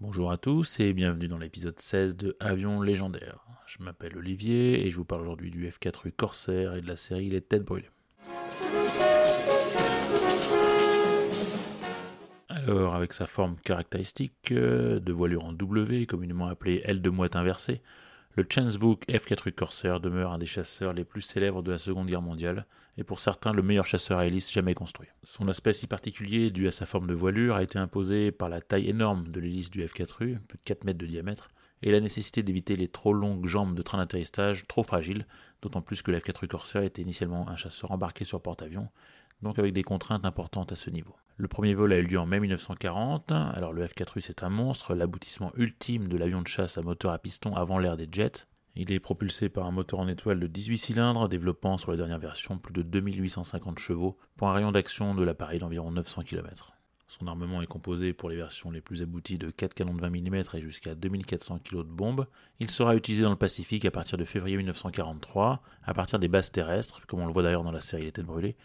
Bonjour à tous et bienvenue dans l'épisode 16 de Avion légendaire. Je m'appelle Olivier et je vous parle aujourd'hui du F4U Corsair et de la série Les Têtes Brûlées. Alors, avec sa forme caractéristique euh, de voilure en W, communément appelée aile de mouette inversée, le Chensvook F4U Corsair demeure un des chasseurs les plus célèbres de la Seconde Guerre mondiale, et pour certains le meilleur chasseur à hélice jamais construit. Son aspect si particulier, dû à sa forme de voilure, a été imposé par la taille énorme de l'hélice du F4U, plus de 4 mètres de diamètre, et la nécessité d'éviter les trop longues jambes de train d'atterrissage trop fragiles, d'autant plus que le F4U Corsair était initialement un chasseur embarqué sur porte-avions, donc avec des contraintes importantes à ce niveau. Le premier vol a eu lieu en mai 1940, alors le F4U c'est un monstre, l'aboutissement ultime de l'avion de chasse à moteur à piston avant l'ère des jets. Il est propulsé par un moteur en étoile de 18 cylindres, développant sur la dernière version plus de 2850 chevaux, pour un rayon d'action de l'appareil d'environ 900 km. Son armement est composé pour les versions les plus abouties de 4 canons de 20 mm et jusqu'à 2400 kg de bombes. Il sera utilisé dans le Pacifique à partir de février 1943, à partir des bases terrestres, comme on le voit d'ailleurs dans la série Les Têtes Brûlées,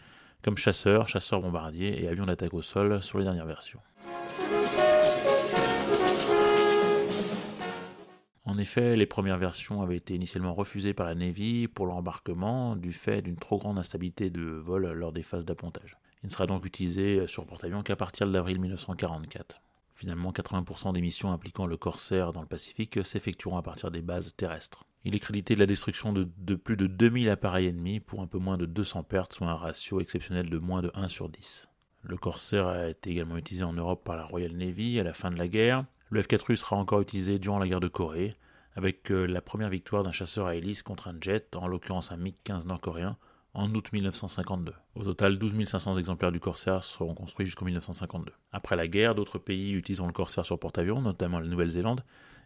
comme chasseur, chasseur bombardier et avion d'attaque au sol sur les dernières versions. En effet, les premières versions avaient été initialement refusées par la Navy pour leur embarquement du fait d'une trop grande instabilité de vol lors des phases d'appontage. Il ne sera donc utilisé sur porte-avions qu'à partir de l'avril 1944. Finalement, 80% des missions impliquant le Corsair dans le Pacifique s'effectueront à partir des bases terrestres. Il est crédité de la destruction de, plus de 2000 appareils ennemis pour un peu moins de 200 pertes, soit un ratio exceptionnel de moins de 1 sur 10. Le Corsair a été également utilisé en Europe par la Royal Navy à la fin de la guerre. Le F4U sera encore utilisé durant la guerre de Corée, avec la première victoire d'un chasseur à hélice contre un jet, en l'occurrence un MiG-15 nord-coréen, en août 1952. Au total, 12 500 exemplaires du Corsair seront construits jusqu'en 1952. Après la guerre, d'autres pays utiliseront le Corsair sur porte-avions, notamment la Nouvelle-Zélande,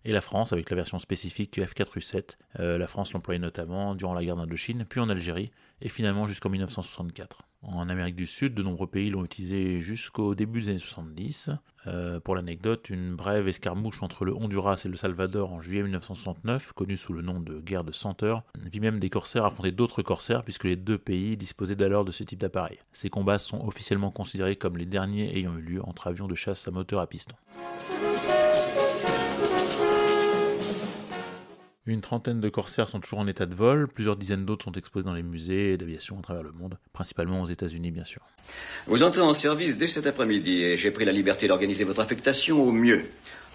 et la France avec la version spécifique F4U7. Euh, la France l'employait notamment durant la guerre d'Indochine, puis en Algérie, et finalement jusqu'en 1964. En Amérique du Sud, de nombreux pays l'ont utilisé jusqu'au début des années 70. Euh, pour l'anecdote, une brève escarmouche entre le Honduras et le Salvador en juillet 1969, connue sous le nom de guerre de 100 heures, vit même des corsaires affronter d'autres corsaires puisque les deux pays disposaient d'alors de ce type d'appareil. Ces combats sont officiellement considérés comme les derniers ayant eu lieu entre avions de chasse à moteur à piston. Une trentaine de corsaires sont toujours en état de vol, plusieurs dizaines d'autres sont exposés dans les musées d'aviation à travers le monde, principalement aux États-Unis bien sûr. Vous entrez en service dès cet après-midi et j'ai pris la liberté d'organiser votre affectation au mieux.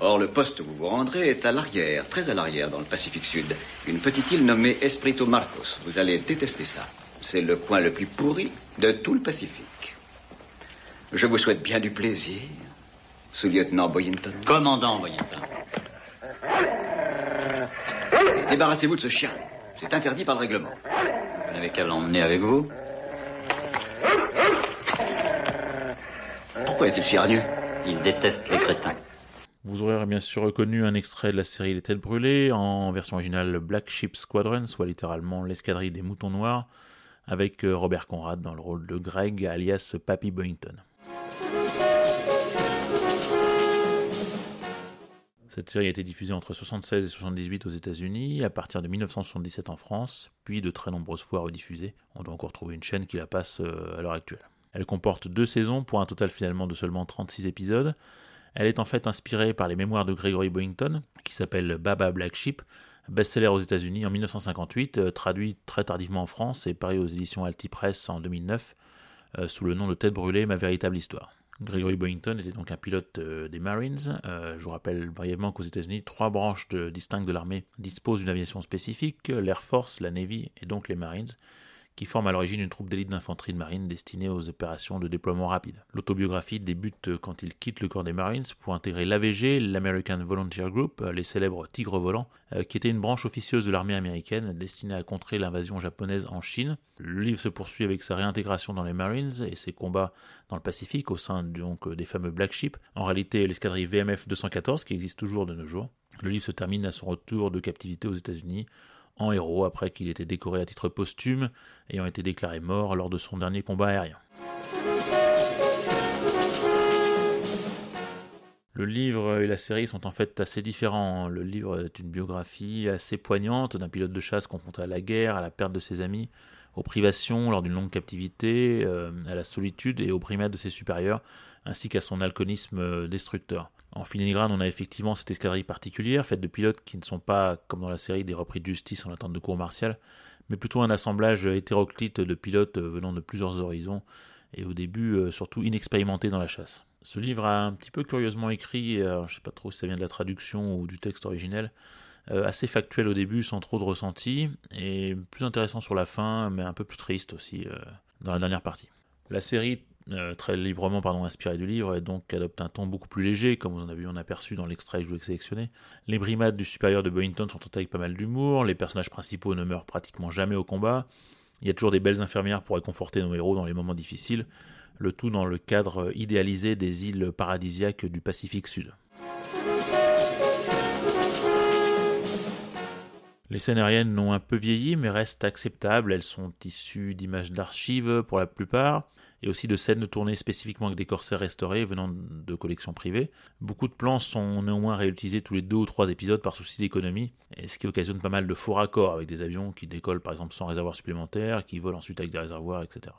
Or, le poste où vous vous rendrez est à l'arrière, très à l'arrière, dans le Pacifique Sud. Une petite île nommée Espirito Marcos. Vous allez détester ça. C'est le coin le plus pourri de tout le Pacifique. Je vous souhaite bien du plaisir, sous-lieutenant Boyington. Commandant Boyington. Débarrassez-vous de ce chien. C'est interdit par le règlement. Vous n'avez qu'à l'emmener avec vous. Pourquoi est-il si hargneux? Il déteste les crétins. Vous aurez bien sûr reconnu un extrait de la série Les Têtes Brûlées en version originale Black Sheep Squadron, soit littéralement l'escadrille des moutons noirs, avec Robert Conrad dans le rôle de Greg alias Papy Boyington. Cette série a été diffusée entre 76 et 78 aux États-Unis, à partir de 1977 en France, puis de très nombreuses fois rediffusée. On doit encore trouver une chaîne qui la passe à l'heure actuelle. Elle comporte deux saisons pour un total finalement de seulement 36 épisodes. Elle est en fait inspirée par les mémoires de Gregory Boyington, qui s'appelle Baba Black Sheep, best-seller aux États-Unis en 1958, traduit très tardivement en France et paru aux éditions Altipress en 2009, euh, sous le nom de Tête brûlée, ma véritable histoire. Gregory Boyington était donc un pilote euh, des Marines. Euh, je vous rappelle brièvement qu'aux États-Unis, trois branches distinctes de l'armée disposent d'une aviation spécifique l'Air Force, la Navy et donc les Marines, qui forme à l'origine une troupe d'élite d'infanterie de marine destinée aux opérations de déploiement rapide. L'autobiographie débute quand il quitte le corps des Marines pour intégrer l'AVG, l'American Volunteer Group, les célèbres Tigres volants, euh, qui était une branche officieuse de l'armée américaine destinée à contrer l'invasion japonaise en Chine. Le livre se poursuit avec sa réintégration dans les Marines et ses combats dans le Pacifique au sein donc des fameux Black Sheep, en réalité l'escadrille VMF 214 qui existe toujours de nos jours. Le livre se termine à son retour de captivité aux États-Unis en héros après qu'il ait été décoré à titre posthume, ayant été déclaré mort lors de son dernier combat aérien. Le livre et la série sont en fait assez différents. Le livre est une biographie assez poignante d'un pilote de chasse confronté à la guerre, à la perte de ses amis, aux privations lors d'une longue captivité, euh, à la solitude et aux primates de ses supérieurs, ainsi qu'à son alcoolisme destructeur. En filigrane, on a effectivement cette escadrille particulière, faite de pilotes qui ne sont pas, comme dans la série, des repris de justice en attente de cours martial, mais plutôt un assemblage hétéroclite de pilotes venant de plusieurs horizons, et au début euh, surtout inexpérimentés dans la chasse. Ce livre a un petit peu curieusement écrit, je ne sais pas trop si ça vient de la traduction ou du texte originel, euh, assez factuel au début sans trop de ressenti, et plus intéressant sur la fin, mais un peu plus triste aussi euh, dans la dernière partie. La série euh, très librement pardon, inspiré du livre, et donc adopte un ton beaucoup plus léger, comme vous en avez vu en aperçu dans l'extrait que je vous ai sélectionné. Les brimades du supérieur de Boynton sont traitées avec pas mal d'humour, les personnages principaux ne meurent pratiquement jamais au combat, il y a toujours des belles infirmières pour réconforter nos héros dans les moments difficiles, le tout dans le cadre idéalisé des îles paradisiaques du Pacifique Sud. Les scènes aériennes n'ont un peu vieilli mais restent acceptables, elles sont issues d'images d'archives pour la plupart, et aussi de scènes tournées spécifiquement avec des corsaires restaurés venant de collections privées. Beaucoup de plans sont néanmoins réutilisés tous les deux ou trois épisodes par souci d'économie, ce qui occasionne pas mal de faux raccords avec des avions qui décollent par exemple sans réservoir supplémentaire, qui volent ensuite avec des réservoirs, etc.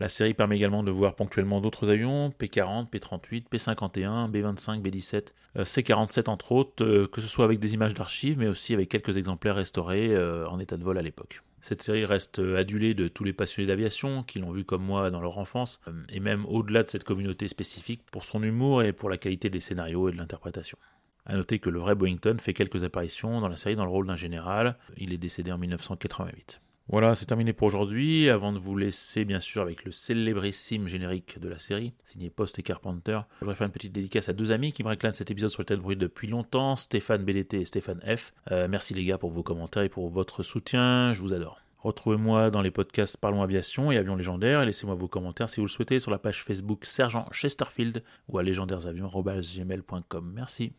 La série permet également de voir ponctuellement d'autres avions, P-40, P-38, P-51, B-25, B-17, C-47 entre autres, euh, que ce soit avec des images d'archives, mais aussi avec quelques exemplaires restaurés euh, en état de vol à l'époque. Cette série reste adulée de tous les passionnés d'aviation qui l'ont vu comme moi dans leur enfance, euh, et même au-delà de cette communauté spécifique pour son humour et pour la qualité des scénarios et de l'interprétation. A noter que le vrai Boeington fait quelques apparitions dans la série dans le rôle d'un général, il est décédé en 1988. Voilà, c'est terminé pour aujourd'hui. Avant de vous laisser, bien sûr, avec le célébrissime générique de la série, signé Post et Carpenter, je voudrais faire une petite dédicace à deux amis qui me réclament cet épisode sur le tête bruit depuis longtemps, Stéphane BDT et Stéphane F. Euh, merci les gars pour vos commentaires et pour votre soutien, je vous adore. Retrouvez-moi dans les podcasts Parlons Aviation et Avions Légendaires et laissez-moi vos commentaires si vous le souhaitez sur la page Facebook Sergent Chesterfield ou à légendairesavions.gmail.com. Merci.